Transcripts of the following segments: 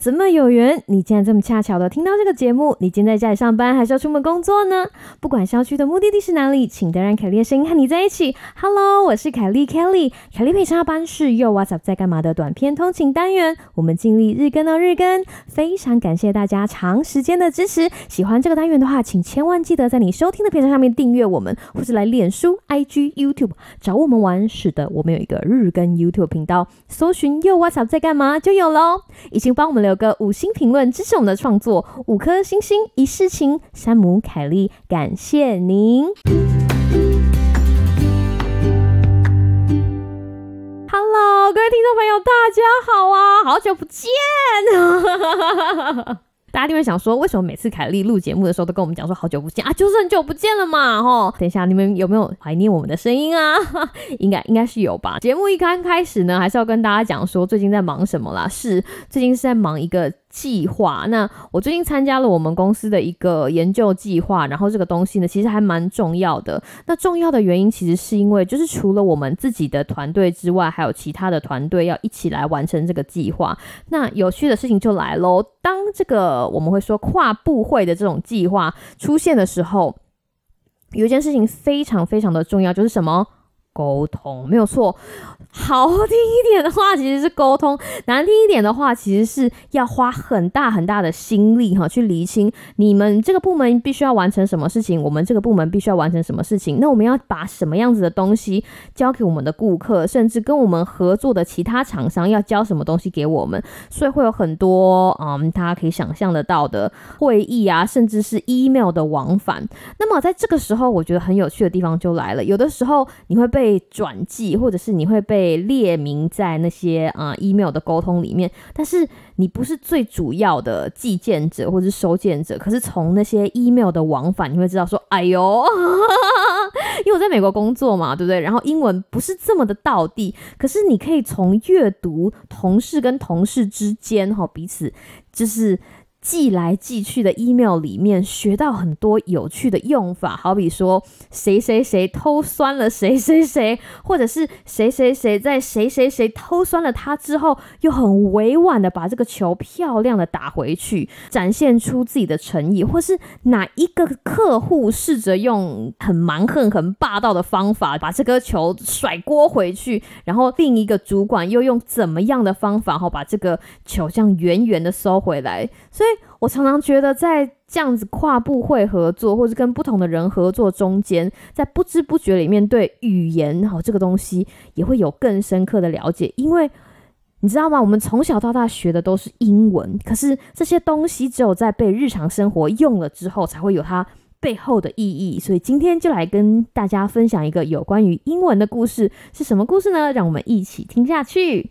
怎有缘？你竟然这么恰巧的听到这个节目？你今天在家里上班，还是要出门工作呢？不管郊区的目的地是哪里，请都让凯莉的声音和你在一起。Hello，我是凯莉 Kelly。凯莉陪上班是又 What's Up 在干嘛的短片通勤单元。我们尽力日更哦，日更。非常感谢大家长时间的支持。喜欢这个单元的话，请千万记得在你收听的平台上面订阅我们，或是来脸书、IG、YouTube 找我们玩。是的，我们有一个日更 YouTube 频道，搜寻又 What's Up 在干嘛就有喽。已经帮我们留。个五星评论支持我们的创作，五颗星星一世情，山姆凯莉，感谢您。Hello，各位听众朋友，大家好啊，好久不见。大家就会想说，为什么每次凯莉录节目的时候都跟我们讲说好久不见啊？就是很久不见了嘛，吼！等一下，你们有没有怀念我们的声音啊？应该应该是有吧。节目一刚开始呢，还是要跟大家讲说最近在忙什么啦？是最近是在忙一个。计划。那我最近参加了我们公司的一个研究计划，然后这个东西呢，其实还蛮重要的。那重要的原因其实是因为，就是除了我们自己的团队之外，还有其他的团队要一起来完成这个计划。那有趣的事情就来喽，当这个我们会说跨部会的这种计划出现的时候，有一件事情非常非常的重要，就是什么？沟通没有错。好听一点的话，其实是沟通；难听一点的话，其实是要花很大很大的心力哈，去厘清你们这个部门必须要完成什么事情，我们这个部门必须要完成什么事情。那我们要把什么样子的东西交给我们的顾客，甚至跟我们合作的其他厂商要交什么东西给我们，所以会有很多嗯，大家可以想象得到的会议啊，甚至是 email 的往返。那么在这个时候，我觉得很有趣的地方就来了，有的时候你会被被转寄，或者是你会被列明在那些啊 email 的沟通里面，但是你不是最主要的寄件者或者是收件者，可是从那些 email 的往返，你会知道说，哎呦，因为我在美国工作嘛，对不对？然后英文不是这么的到地，可是你可以从阅读同事跟同事之间哈彼此就是。寄来寄去的 email 里面学到很多有趣的用法，好比说谁谁谁偷酸了谁谁谁，或者是谁谁谁在谁谁谁偷酸了他之后，又很委婉的把这个球漂亮的打回去，展现出自己的诚意，或是哪一个客户试着用很蛮横、很霸道的方法把这个球甩锅回去，然后另一个主管又用怎么样的方法，好把这个球这样圆圆的收回来，所以。我常常觉得，在这样子跨部会合作，或者跟不同的人合作中间，在不知不觉里面，对语言哈这个东西也会有更深刻的了解。因为你知道吗？我们从小到大学的都是英文，可是这些东西只有在被日常生活用了之后，才会有它背后的意义。所以今天就来跟大家分享一个有关于英文的故事，是什么故事呢？让我们一起听下去。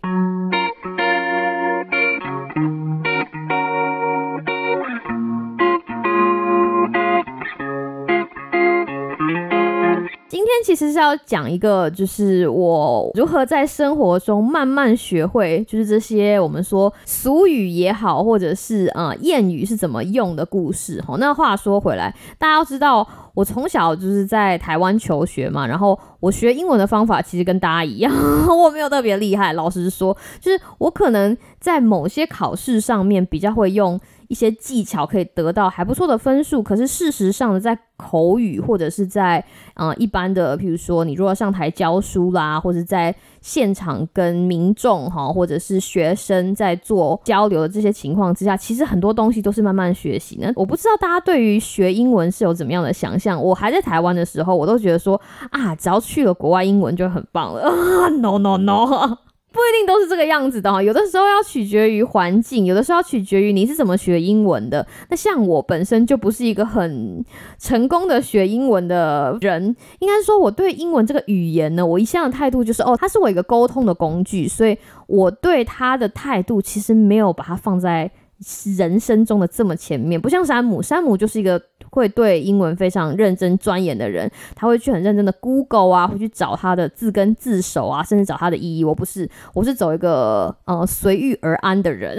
今天其实是要讲一个，就是我如何在生活中慢慢学会，就是这些我们说俗语也好，或者是呃谚语是怎么用的故事。哈，那话说回来，大家要知道，我从小就是在台湾求学嘛，然后我学英文的方法其实跟大家一样，我没有特别厉害。老实说，就是我可能在某些考试上面比较会用。一些技巧可以得到还不错的分数，可是事实上，在口语或者是在呃一般的，譬如说你如果上台教书啦，或者在现场跟民众哈，或者是学生在做交流的这些情况之下，其实很多东西都是慢慢学习呢。我不知道大家对于学英文是有怎么样的想象。我还在台湾的时候，我都觉得说啊，只要去了国外，英文就很棒了啊。No no no。不一定都是这个样子的哈，有的时候要取决于环境，有的时候要取决于你是怎么学英文的。那像我本身就不是一个很成功的学英文的人，应该说我对英文这个语言呢，我一向的态度就是哦，它是我一个沟通的工具，所以我对它的态度其实没有把它放在。人生中的这么前面，不像山姆，山姆就是一个会对英文非常认真钻研的人，他会去很认真的 Google 啊，会去找他的字根字首啊，甚至找它的意义。我不是，我是走一个呃随遇而安的人，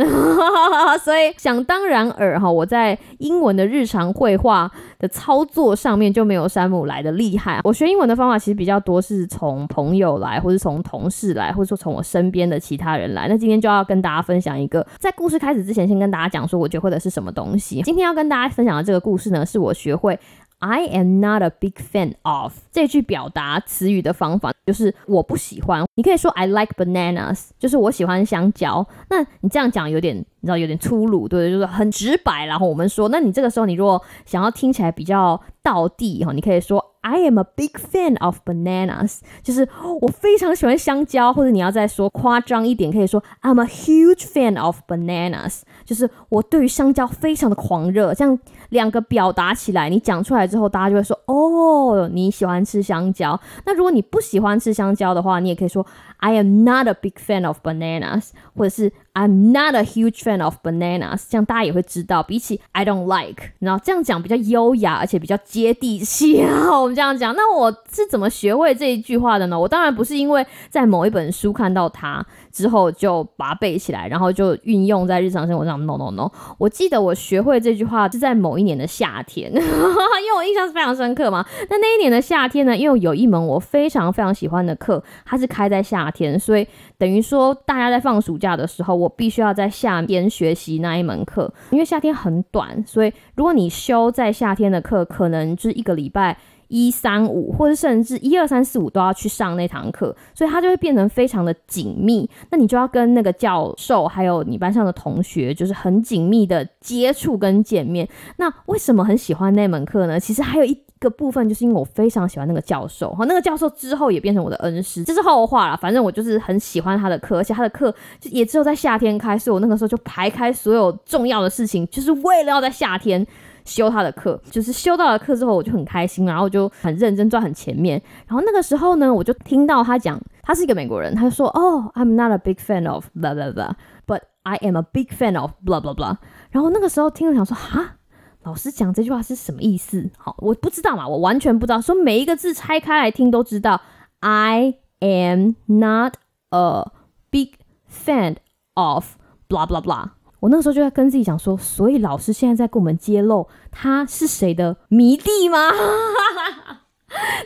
所以想当然尔哈，我在英文的日常绘画的操作上面就没有山姆来的厉害。我学英文的方法其实比较多是从朋友来，或是从同事来，或者说从我身边的其他人来。那今天就要跟大家分享一个，在故事开始之前，先跟大家讲说，我学会的是什么东西。今天要跟大家分享的这个故事呢，是我学会 I am not a big fan of 这句表达词语的方法，就是我不喜欢。你可以说 I like bananas，就是我喜欢香蕉。那你这样讲有点，你知道有点粗鲁，对？就是很直白。然后我们说，那你这个时候，你如果想要听起来比较道地哈，你可以说。I am a big fan of bananas，就是我非常喜欢香蕉，或者你要再说夸张一点，可以说 I'm a huge fan of bananas，就是我对于香蕉非常的狂热。这样两个表达起来，你讲出来之后，大家就会说哦，你喜欢吃香蕉。那如果你不喜欢吃香蕉的话，你也可以说 I am not a big fan of bananas，或者是 I'm not a huge fan of bananas。这样大家也会知道，比起 I don't like，然后这样讲比较优雅，而且比较接地气啊。这样讲，那我是怎么学会这一句话的呢？我当然不是因为在某一本书看到它之后就把它背起来，然后就运用在日常生活上。No No No！我记得我学会这句话是在某一年的夏天，因为我印象是非常深刻嘛。那那一年的夏天呢，因为有一门我非常非常喜欢的课，它是开在夏天，所以等于说大家在放暑假的时候，我必须要在夏天学习那一门课。因为夏天很短，所以如果你修在夏天的课，可能就是一个礼拜。一三五，或者甚至一二三四五都要去上那堂课，所以它就会变成非常的紧密。那你就要跟那个教授，还有你班上的同学，就是很紧密的接触跟见面。那为什么很喜欢那门课呢？其实还有一个部分，就是因为我非常喜欢那个教授，哈那个教授之后也变成我的恩师，这是后话了。反正我就是很喜欢他的课，而且他的课就也只有在夏天开，所以我那个时候就排开所有重要的事情，就是为了要在夏天。修他的课，就是修到了课之后，我就很开心，然后我就很认真转很前面。然后那个时候呢，我就听到他讲，他是一个美国人，他就说：“哦，I'm not a big fan of blah blah blah，but I am a big fan of blah blah blah。”然后那个时候听了想说：“哈，老师讲这句话是什么意思？”好，我不知道嘛，我完全不知道。说每一个字拆开来听都知道，I am not a big fan of blah blah blah。我那时候就在跟自己讲说，所以老师现在在跟我们揭露他是谁的迷弟吗？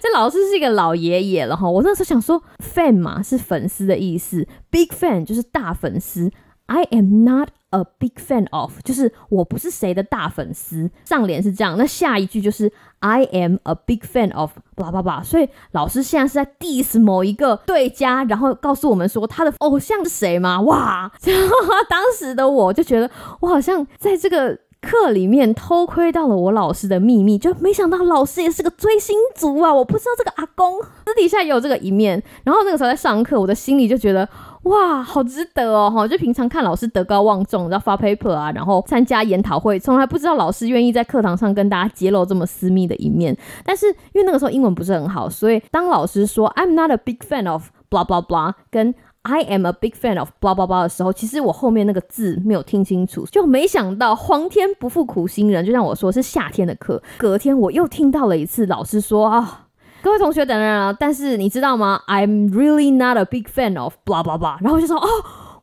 这老师是一个老爷爷了哈。我那时候想说，fan 嘛是粉丝的意思，big fan 就是大粉丝。I am not a big fan of，就是我不是谁的大粉丝。上联是这样，那下一句就是 I am a big fan of，巴拉巴。所以老师现在是在 diss 某一个对家，然后告诉我们说他的偶像是谁吗？哇！当时的我就觉得我好像在这个课里面偷窥到了我老师的秘密，就没想到老师也是个追星族啊！我不知道这个阿公私底下也有这个一面。然后那个时候在上课，我的心里就觉得。哇，好值得哦！哈，就平常看老师德高望重，然后发 paper 啊，然后参加研讨会，从来不知道老师愿意在课堂上跟大家揭露这么私密的一面。但是因为那个时候英文不是很好，所以当老师说 I'm not a big fan of blah blah blah，跟 I am a big fan of blah blah blah 的时候，其实我后面那个字没有听清楚，就没想到皇天不负苦心人，就像我说是夏天的课，隔天我又听到了一次老师说啊。各位同学等等啊！但是你知道吗？I'm really not a big fan of blah blah blah。然后就说哦，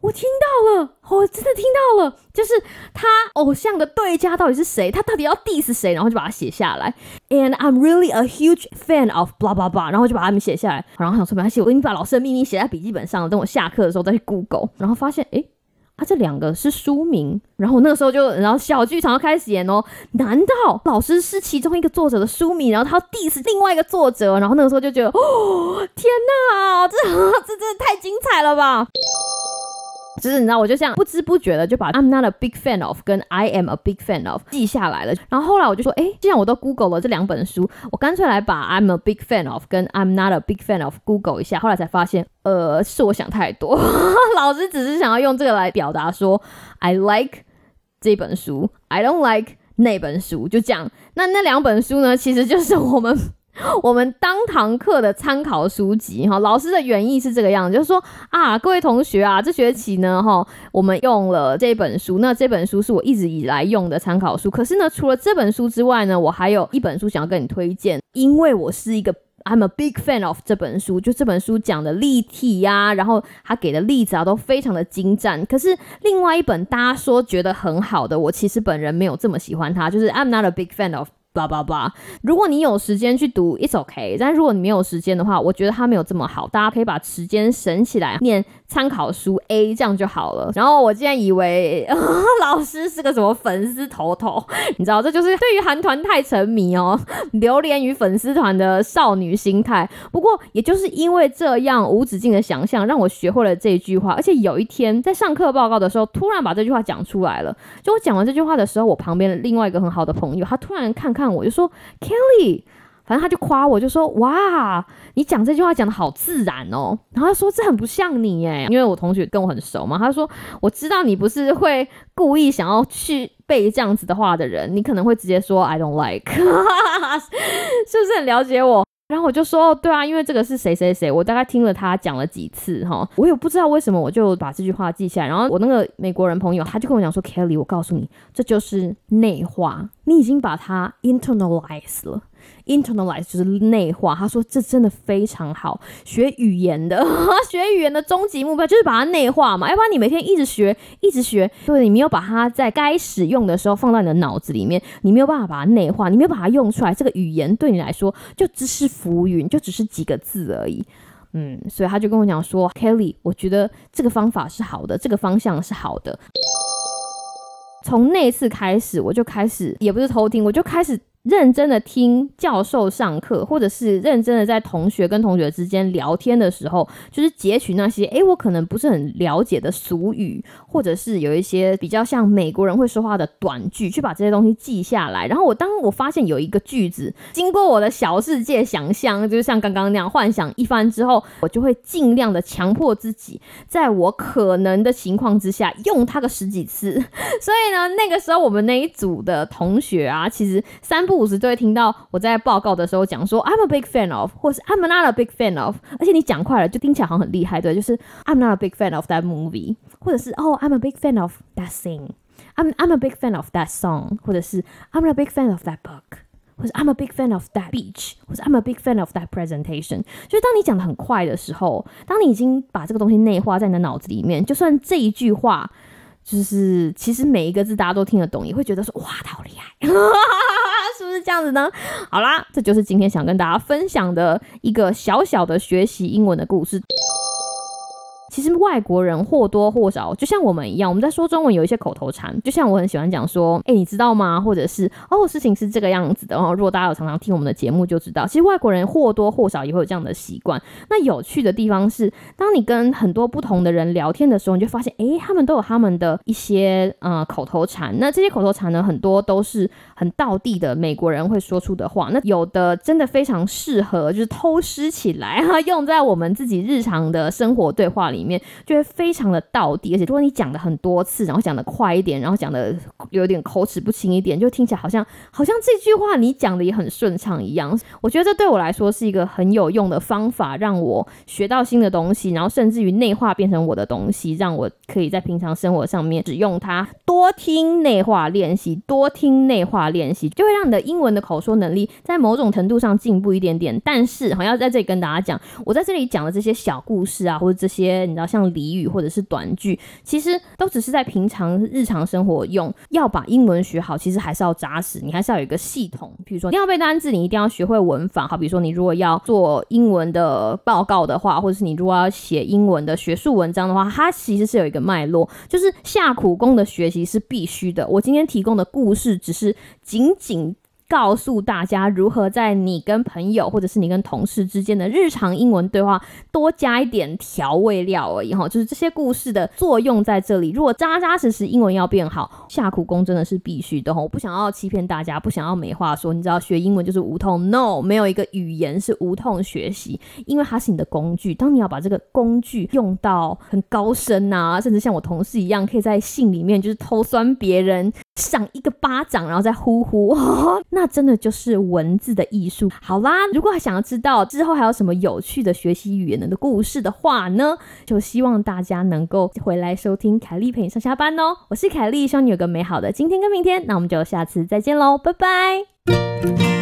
我听到了，我真的听到了，就是他偶像的对家到底是谁？他到底要 diss 谁？然后就把它写下来。And I'm really a huge fan of blah blah blah。然后就把他们写下来。然后想说没关系，我已经把老师的秘密写在笔记本上了，等我下课的时候再去 Google。然后发现哎。他，这两个是书名，然后那个时候就，然后小剧场要开始演哦。难道老师是其中一个作者的书名，然后他 diss 另外一个作者？然后那个时候就觉得，哦，天哪，这 这这太精彩了吧！就是你知道，我就这样不知不觉的就把 I'm not a big fan of 跟 I am a big fan of 记下来了。然后后来我就说，哎，既然我都 Google 了这两本书，我干脆来把 I'm a big fan of 跟 I'm not a big fan of Google 一下。后来才发现，呃，是我想太多，老师只是想要用这个来表达说 I like 这本书，I don't like 那本书，就这样。那那两本书呢，其实就是我们。我们当堂课的参考书籍哈，老师的原意是这个样子，就是说啊，各位同学啊，这学期呢哈，我们用了这本书，那这本书是我一直以来用的参考书。可是呢，除了这本书之外呢，我还有一本书想要跟你推荐，因为我是一个 I'm a big fan of 这本书，就这本书讲的立体呀，然后他给的例子啊都非常的精湛。可是另外一本大家说觉得很好的，我其实本人没有这么喜欢它，就是 I'm not a big fan of。叭叭叭！如果你有时间去读，it's OK。但如果你没有时间的话，我觉得它没有这么好。大家可以把时间省起来念参考书 A，这样就好了。然后我竟然以为 老师是个什么粉丝头头，你知道，这就是对于韩团太沉迷哦，流连于粉丝团的少女心态。不过，也就是因为这样无止境的想象，让我学会了这句话。而且有一天在上课报告的时候，突然把这句话讲出来了。就我讲完这句话的时候，我旁边的另外一个很好的朋友，他突然看看。看我就说 Kelly，反正他就夸我，就说哇，你讲这句话讲的好自然哦。然后他说这很不像你哎，因为我同学跟我很熟嘛。他说我知道你不是会故意想要去背这样子的话的人，你可能会直接说 I don't like，是不是很了解我？然后我就说，对啊，因为这个是谁谁谁，我大概听了他讲了几次哈，我也不知道为什么，我就把这句话记下来。然后我那个美国人朋友，他就跟我讲说，Kelly，我告诉你，这就是内化，你已经把它 internalize 了。internalize 就是内化，他说这真的非常好。学语言的，学语言的终极目标就是把它内化嘛，要不然你每天一直学，一直学，对你没有把它在该使用的时候放到你的脑子里面，你没有办法把它内化，你没有把它用出来，这个语言对你来说就只是浮云，就只是几个字而已。嗯，所以他就跟我讲说，Kelly，我觉得这个方法是好的，这个方向是好的。从那次开始，我就开始，也不是偷听，我就开始。认真的听教授上课，或者是认真的在同学跟同学之间聊天的时候，就是截取那些诶，我可能不是很了解的俗语，或者是有一些比较像美国人会说话的短句，去把这些东西记下来。然后我当我发现有一个句子，经过我的小世界想象，就是像刚刚那样幻想一番之后，我就会尽量的强迫自己，在我可能的情况之下用它个十几次。所以呢，那个时候我们那一组的同学啊，其实三。五十就会听到我在报告的时候讲说 I'm a big fan of，或是 I'm not a big fan of，而且你讲快了就听起来好像很厉害，对，就是 I'm not a big fan of that movie，或者是哦 I'm a big fan of that thing，I'm I'm a big fan of that song，或者是 I'm a big fan of that book，或者 I'm a big fan of that beach，或者 I'm a big fan of that presentation。就是当你讲的很快的时候，当你已经把这个东西内化在你的脑子里面，就算这一句话就是其实每一个字大家都听得懂，也会觉得说哇，他好厉害。是不是这样子呢？好啦，这就是今天想跟大家分享的一个小小的学习英文的故事。其实外国人或多或少就像我们一样，我们在说中文有一些口头禅，就像我很喜欢讲说，哎，你知道吗？或者是哦，事情是这个样子的。然后如果大家有常常听我们的节目，就知道，其实外国人或多或少也会有这样的习惯。那有趣的地方是，当你跟很多不同的人聊天的时候，你就发现，哎，他们都有他们的一些呃口头禅。那这些口头禅呢，很多都是很道地的美国人会说出的话。那有的真的非常适合，就是偷师起来哈，用在我们自己日常的生活对话里。里面就会非常的到底，而且如果你讲的很多次，然后讲的快一点，然后讲的有点口齿不清一点，就听起来好像好像这句话你讲的也很顺畅一样。我觉得这对我来说是一个很有用的方法，让我学到新的东西，然后甚至于内化变成我的东西，让我可以在平常生活上面使用它。多听内化练习，多听内化练习，就会让你的英文的口说能力在某种程度上进步一点点。但是，好像在这里跟大家讲，我在这里讲的这些小故事啊，或者这些。你知道，像俚语或者是短句，其实都只是在平常日常生活用。要把英文学好，其实还是要扎实，你还是要有一个系统。比如说，你要背单字，你一定要学会文法。好，比如说，你如果要做英文的报告的话，或者是你如果要写英文的学术文章的话，它其实是有一个脉络，就是下苦功的学习是必须的。我今天提供的故事，只是仅仅。告诉大家如何在你跟朋友或者是你跟同事之间的日常英文对话多加一点调味料而已哈，就是这些故事的作用在这里。如果扎扎实实英文要变好，下苦功真的是必须的哈。我不想要欺骗大家，不想要没话说。你知道学英文就是无痛，no，没有一个语言是无痛学习，因为它是你的工具。当你要把这个工具用到很高深啊，甚至像我同事一样，可以在信里面就是偷酸别人，赏一个巴掌，然后再呼呼，那。那真的就是文字的艺术。好啦，如果想要知道之后还有什么有趣的学习语言的故事的话呢，就希望大家能够回来收听凯莉陪你上下班哦。我是凯莉，希望你有个美好的今天跟明天。那我们就下次再见喽，拜拜。